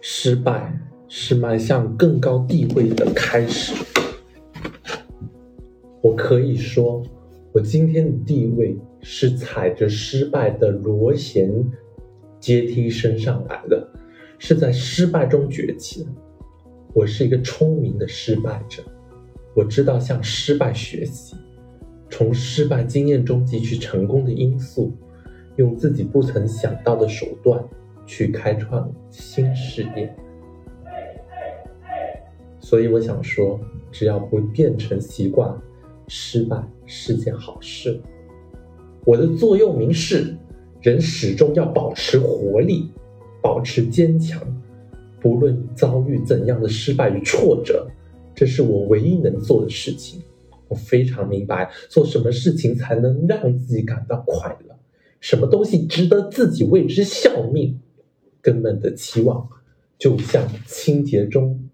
失败是迈向更高地位的开始。我可以说，我今天的地位是踩着失败的螺旋阶梯升上来的，是在失败中崛起的。我是一个聪明的失败者，我知道向失败学习，从失败经验中汲取成功的因素，用自己不曾想到的手段去开创新事业。所以我想说，只要不变成习惯。失败是件好事。我的座右铭是：人始终要保持活力，保持坚强，不论遭遇怎样的失败与挫折，这是我唯一能做的事情。我非常明白，做什么事情才能让自己感到快乐，什么东西值得自己为之效命。根本的期望，就像清洁中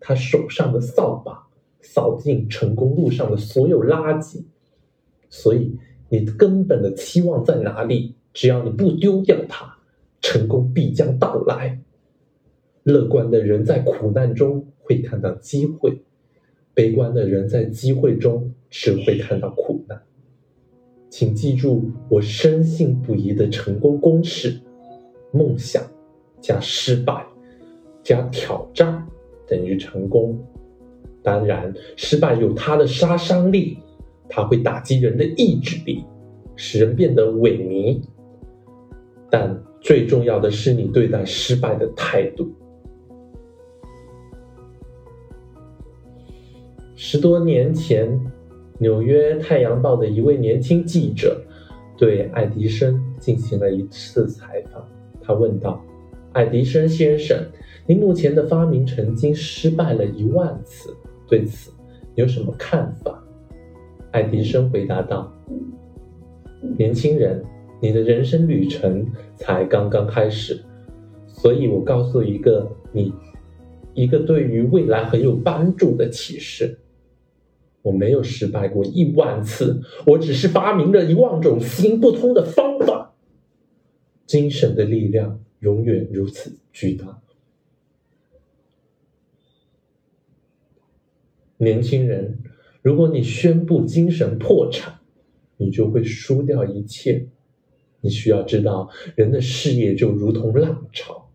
他手上的扫把。扫尽成功路上的所有垃圾，所以你根本的期望在哪里？只要你不丢掉它，成功必将到来。乐观的人在苦难中会看到机会，悲观的人在机会中只会看到苦难。请记住我深信不疑的成功公式：梦想加失败加挑战等于成功。当然，失败有它的杀伤力，它会打击人的意志力，使人变得萎靡。但最重要的是你对待失败的态度。十多年前，纽约《太阳报》的一位年轻记者对爱迪生进行了一次采访。他问道：“爱迪生先生，您目前的发明曾经失败了一万次。”对此，有什么看法？爱迪生回答道：“年轻人，你的人生旅程才刚刚开始，所以我告诉一个你，一个对于未来很有帮助的启示。我没有失败过一万次，我只是发明了一万种行不通的方法。精神的力量永远如此巨大。”年轻人，如果你宣布精神破产，你就会输掉一切。你需要知道，人的事业就如同浪潮，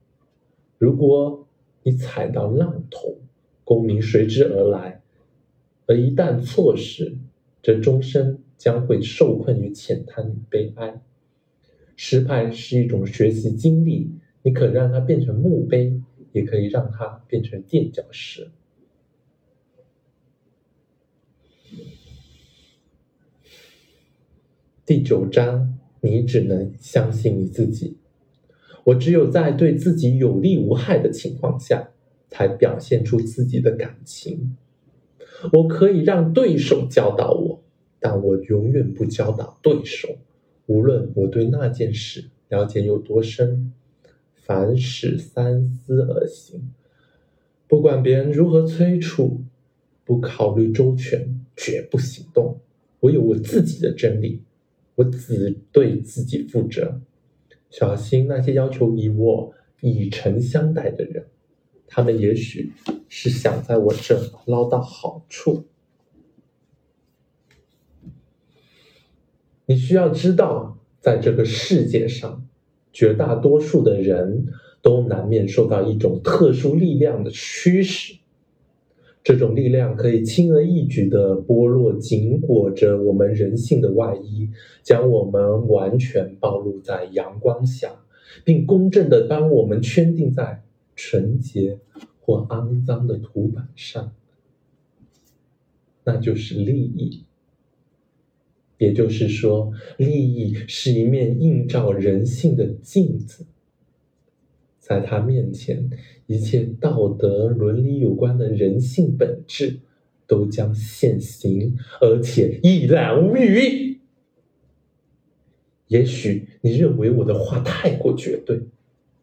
如果你踩到浪头，功名随之而来；而一旦错失，则终身将会受困于浅滩与悲哀。失败是一种学习经历，你可让它变成墓碑，也可以让它变成垫脚石。第九章，你只能相信你自己。我只有在对自己有利无害的情况下，才表现出自己的感情。我可以让对手教导我，但我永远不教导对手。无论我对那件事了解有多深，凡事三思而行。不管别人如何催促，不考虑周全，绝不行动。我有我自己的真理。我只对自己负责，小心那些要求以我以诚相待的人，他们也许是想在我这捞到好处。你需要知道，在这个世界上，绝大多数的人都难免受到一种特殊力量的驱使。这种力量可以轻而易举地剥落紧裹着我们人性的外衣，将我们完全暴露在阳光下，并公正地帮我们圈定在纯洁或肮脏的图板上。那就是利益。也就是说，利益是一面映照人性的镜子。在他面前，一切道德伦理有关的人性本质都将现形，而且一览无余。也许你认为我的话太过绝对，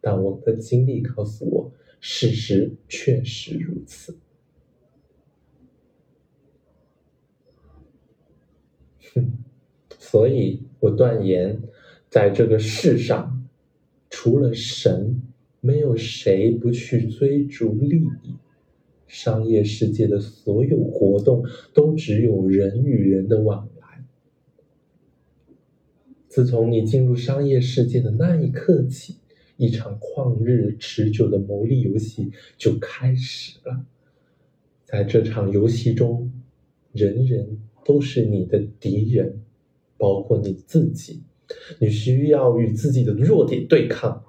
但我的经历告诉我，事实确实如此。哼，所以我断言，在这个世上。除了神，没有谁不去追逐利益。商业世界的所有活动都只有人与人的往来。自从你进入商业世界的那一刻起，一场旷日持久的牟利游戏就开始了。在这场游戏中，人人都是你的敌人，包括你自己。你需要与自己的弱点对抗。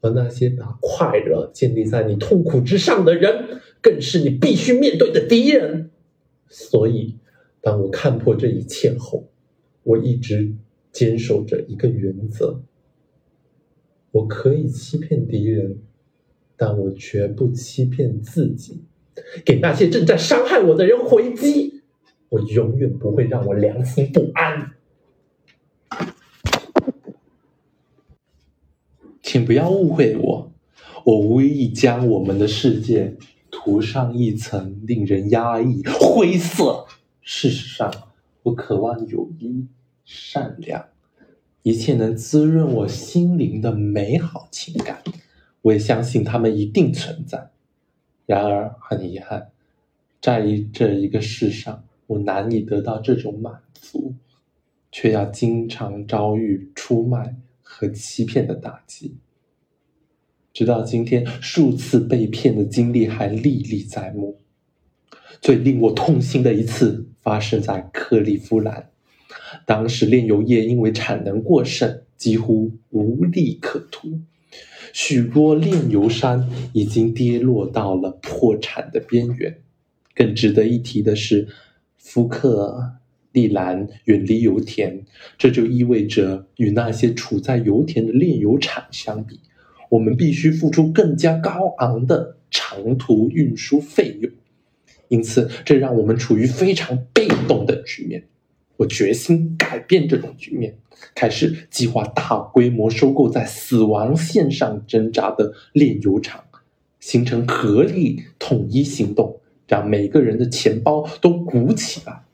而那些把快乐建立在你痛苦之上的人，更是你必须面对的敌人。所以，当我看破这一切后，我一直坚守着一个原则：我可以欺骗敌人，但我绝不欺骗自己。给那些正在伤害我的人回击，我永远不会让我良心不安。请不要误会我，我无意将我们的世界涂上一层令人压抑、灰色。事实上，我渴望友谊、善良，一切能滋润我心灵的美好情感。我也相信它们一定存在。然而，很遗憾，在这一个世上，我难以得到这种满足，却要经常遭遇出卖。和欺骗的打击，直到今天，数次被骗的经历还历历在目。最令我痛心的一次发生在克利夫兰，当时炼油业因为产能过剩，几乎无利可图，许多炼油商已经跌落到了破产的边缘。更值得一提的是，福克。利兰远离油田，这就意味着与那些处在油田的炼油厂相比，我们必须付出更加高昂的长途运输费用。因此，这让我们处于非常被动的局面。我决心改变这种局面，开始计划大规模收购在死亡线上挣扎的炼油厂，形成合力统一行动，让每个人的钱包都鼓起来。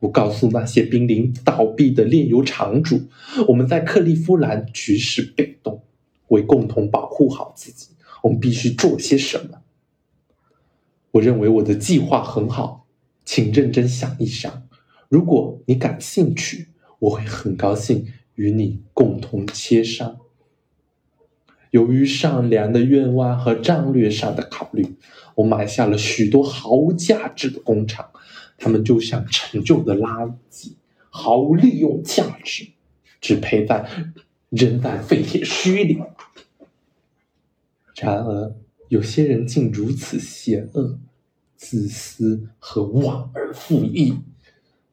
我告诉那些濒临倒闭的炼油厂主，我们在克利夫兰局势被动，为共同保护好自己，我们必须做些什么。我认为我的计划很好，请认真想一想。如果你感兴趣，我会很高兴与你共同切商。由于善良的愿望和战略上的考虑，我买下了许多毫无价值的工厂。他们就像陈旧的垃圾，毫无利用价值，只配在扔在废铁墟里。然而，有些人竟如此邪恶、自私和忘恩负义。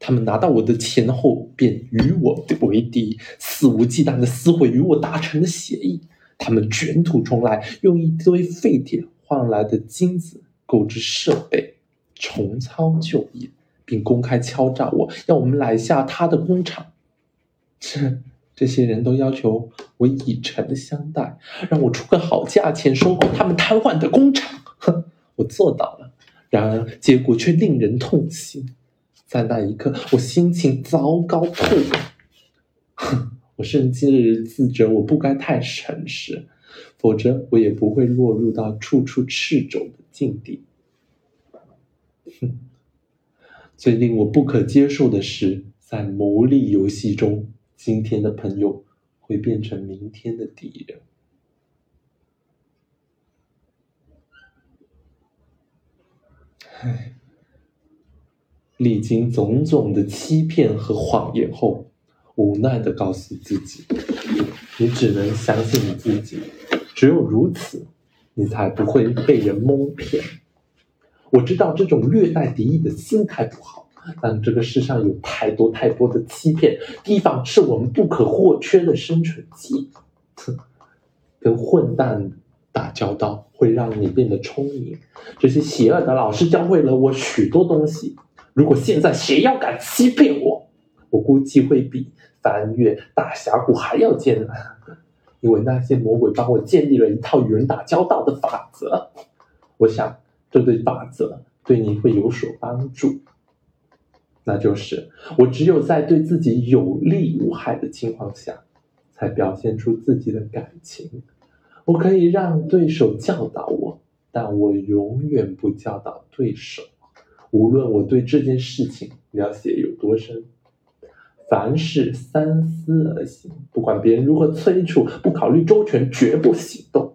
他们拿到我的钱后，便与我为敌，肆无忌惮的撕毁与我达成的协议。他们卷土重来，用一堆废铁换来的金子购置设备。重操旧业，并公开敲诈我，要我们买下他的工厂。这 这些人都要求我以诚相待，让我出个好价钱收购他们瘫痪的工厂。哼，我做到了。然而结果却令人痛心。在那一刻，我心情糟糕透了。哼，我甚至自责，我不该太诚实，否则我也不会落入到处处赤肘的境地。哼，最令我不可接受的是，在牟利游戏中，今天的朋友会变成明天的敌人。唉，历经种种的欺骗和谎言后，无奈的告诉自己：你只能相信你自己，只有如此，你才不会被人蒙骗。我知道这种略带敌意的心态不好，但这个世上有太多太多的欺骗，提防是我们不可或缺的生存技能。跟混蛋打交道会让你变得聪明。这些邪恶的老师教会了我许多东西。如果现在谁要敢欺骗我，我估计会比翻越大峡谷还要艰难，因为那些魔鬼帮我建立了一套与人打交道的法则。我想。这对法则对你会有所帮助，那就是我只有在对自己有利无害的情况下，才表现出自己的感情。我可以让对手教导我，但我永远不教导对手。无论我对这件事情了解有多深，凡事三思而行。不管别人如何催促，不考虑周全，绝不行动。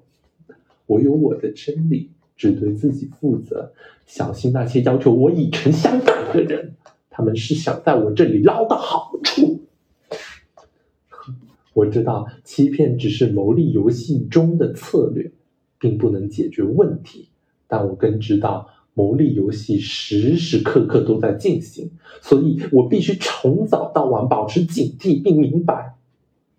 我有我的真理，只对自己负责。小心那些要求我以诚相待的人，他们是想在我这里捞到好处。我知道欺骗只是牟利游戏中的策略，并不能解决问题，但我更知道。牟利游戏时时刻刻都在进行，所以我必须从早到晚保持警惕，并明白，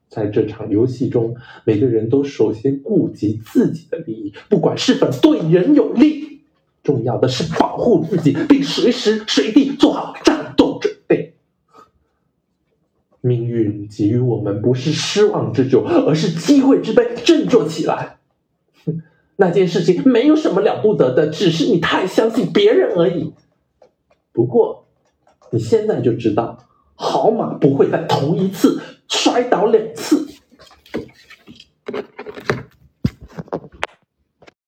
在这场游戏中，每个人都首先顾及自己的利益，不管是否对人有利。重要的是保护自己，并随时随地做好战斗准备。命运给予我们不是失望之酒，而是机会之杯。振作起来！哼那件事情 没有什么了不得的，只是你太相信别人而已。不过，你现在就知道，好马不会在同一次摔倒两次。